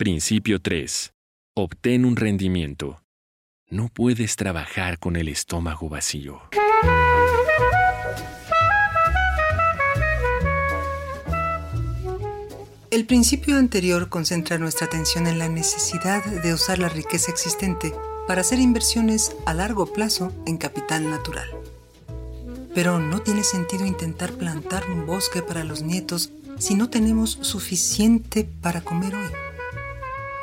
Principio 3. Obtén un rendimiento. No puedes trabajar con el estómago vacío. El principio anterior concentra nuestra atención en la necesidad de usar la riqueza existente para hacer inversiones a largo plazo en capital natural. Pero no tiene sentido intentar plantar un bosque para los nietos si no tenemos suficiente para comer hoy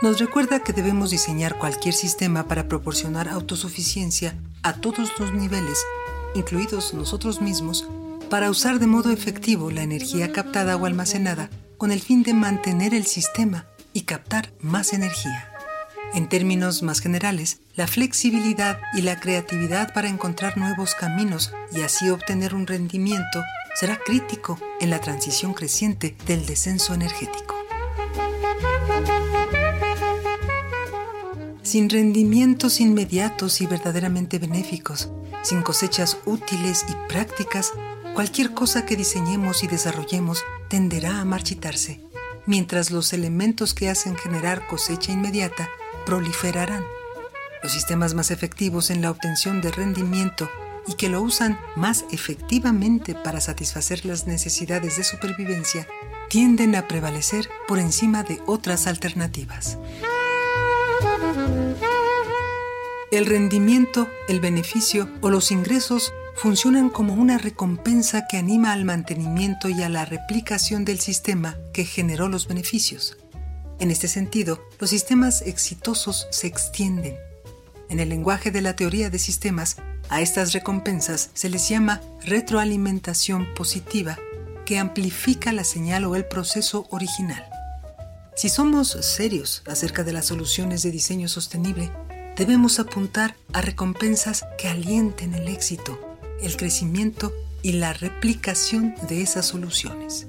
nos recuerda que debemos diseñar cualquier sistema para proporcionar autosuficiencia a todos los niveles, incluidos nosotros mismos, para usar de modo efectivo la energía captada o almacenada con el fin de mantener el sistema y captar más energía. En términos más generales, la flexibilidad y la creatividad para encontrar nuevos caminos y así obtener un rendimiento será crítico en la transición creciente del descenso energético. Sin rendimientos inmediatos y verdaderamente benéficos, sin cosechas útiles y prácticas, cualquier cosa que diseñemos y desarrollemos tenderá a marchitarse, mientras los elementos que hacen generar cosecha inmediata proliferarán. Los sistemas más efectivos en la obtención de rendimiento y que lo usan más efectivamente para satisfacer las necesidades de supervivencia tienden a prevalecer por encima de otras alternativas. El rendimiento, el beneficio o los ingresos funcionan como una recompensa que anima al mantenimiento y a la replicación del sistema que generó los beneficios. En este sentido, los sistemas exitosos se extienden. En el lenguaje de la teoría de sistemas, a estas recompensas se les llama retroalimentación positiva, que amplifica la señal o el proceso original. Si somos serios acerca de las soluciones de diseño sostenible, debemos apuntar a recompensas que alienten el éxito, el crecimiento y la replicación de esas soluciones.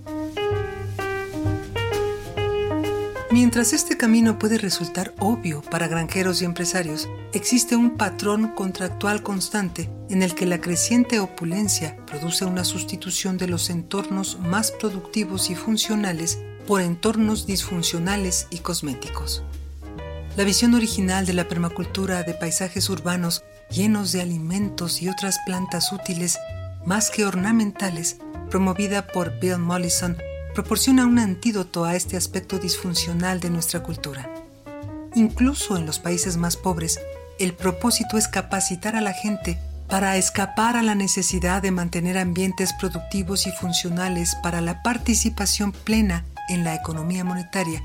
Mientras este camino puede resultar obvio para granjeros y empresarios, existe un patrón contractual constante en el que la creciente opulencia produce una sustitución de los entornos más productivos y funcionales por entornos disfuncionales y cosméticos. La visión original de la permacultura de paisajes urbanos llenos de alimentos y otras plantas útiles más que ornamentales, promovida por Bill Mollison, proporciona un antídoto a este aspecto disfuncional de nuestra cultura. Incluso en los países más pobres, el propósito es capacitar a la gente para escapar a la necesidad de mantener ambientes productivos y funcionales para la participación plena en la economía monetaria,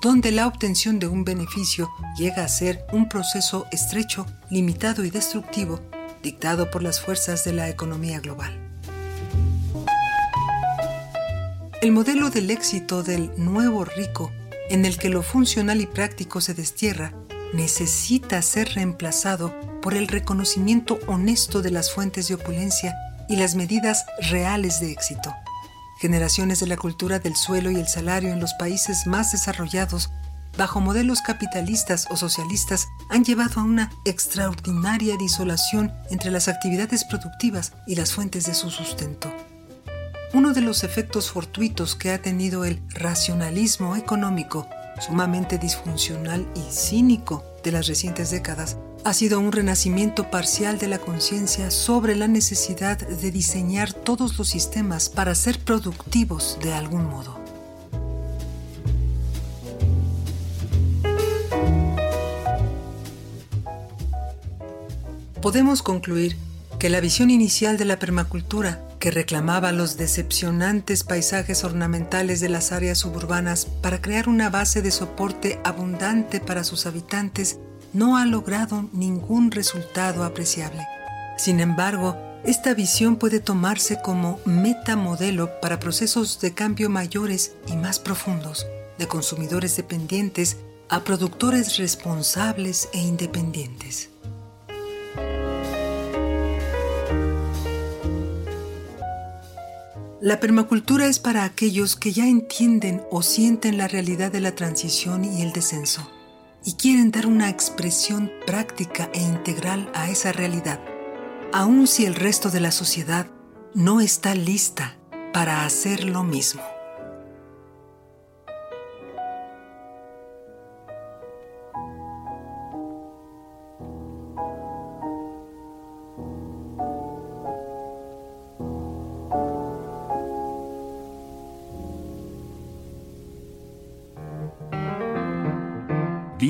donde la obtención de un beneficio llega a ser un proceso estrecho, limitado y destructivo, dictado por las fuerzas de la economía global. El modelo del éxito del nuevo rico, en el que lo funcional y práctico se destierra, necesita ser reemplazado por el reconocimiento honesto de las fuentes de opulencia y las medidas reales de éxito. Generaciones de la cultura del suelo y el salario en los países más desarrollados, bajo modelos capitalistas o socialistas, han llevado a una extraordinaria disolación entre las actividades productivas y las fuentes de su sustento. Uno de los efectos fortuitos que ha tenido el racionalismo económico, sumamente disfuncional y cínico de las recientes décadas, ha sido un renacimiento parcial de la conciencia sobre la necesidad de diseñar todos los sistemas para ser productivos de algún modo. Podemos concluir que la visión inicial de la permacultura, que reclamaba los decepcionantes paisajes ornamentales de las áreas suburbanas para crear una base de soporte abundante para sus habitantes, no ha logrado ningún resultado apreciable. Sin embargo, esta visión puede tomarse como metamodelo para procesos de cambio mayores y más profundos, de consumidores dependientes a productores responsables e independientes. La permacultura es para aquellos que ya entienden o sienten la realidad de la transición y el descenso y quieren dar una expresión práctica e integral a esa realidad, aun si el resto de la sociedad no está lista para hacer lo mismo.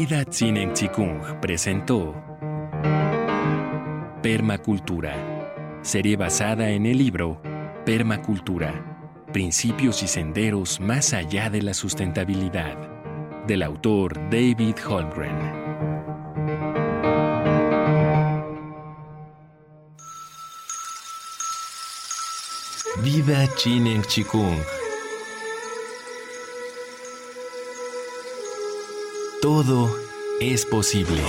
Vida Tsinen Chikung presentó Permacultura, serie basada en el libro Permacultura, principios y senderos más allá de la sustentabilidad, del autor David Holmgren. Vida Chinen Chikung Todo es posible.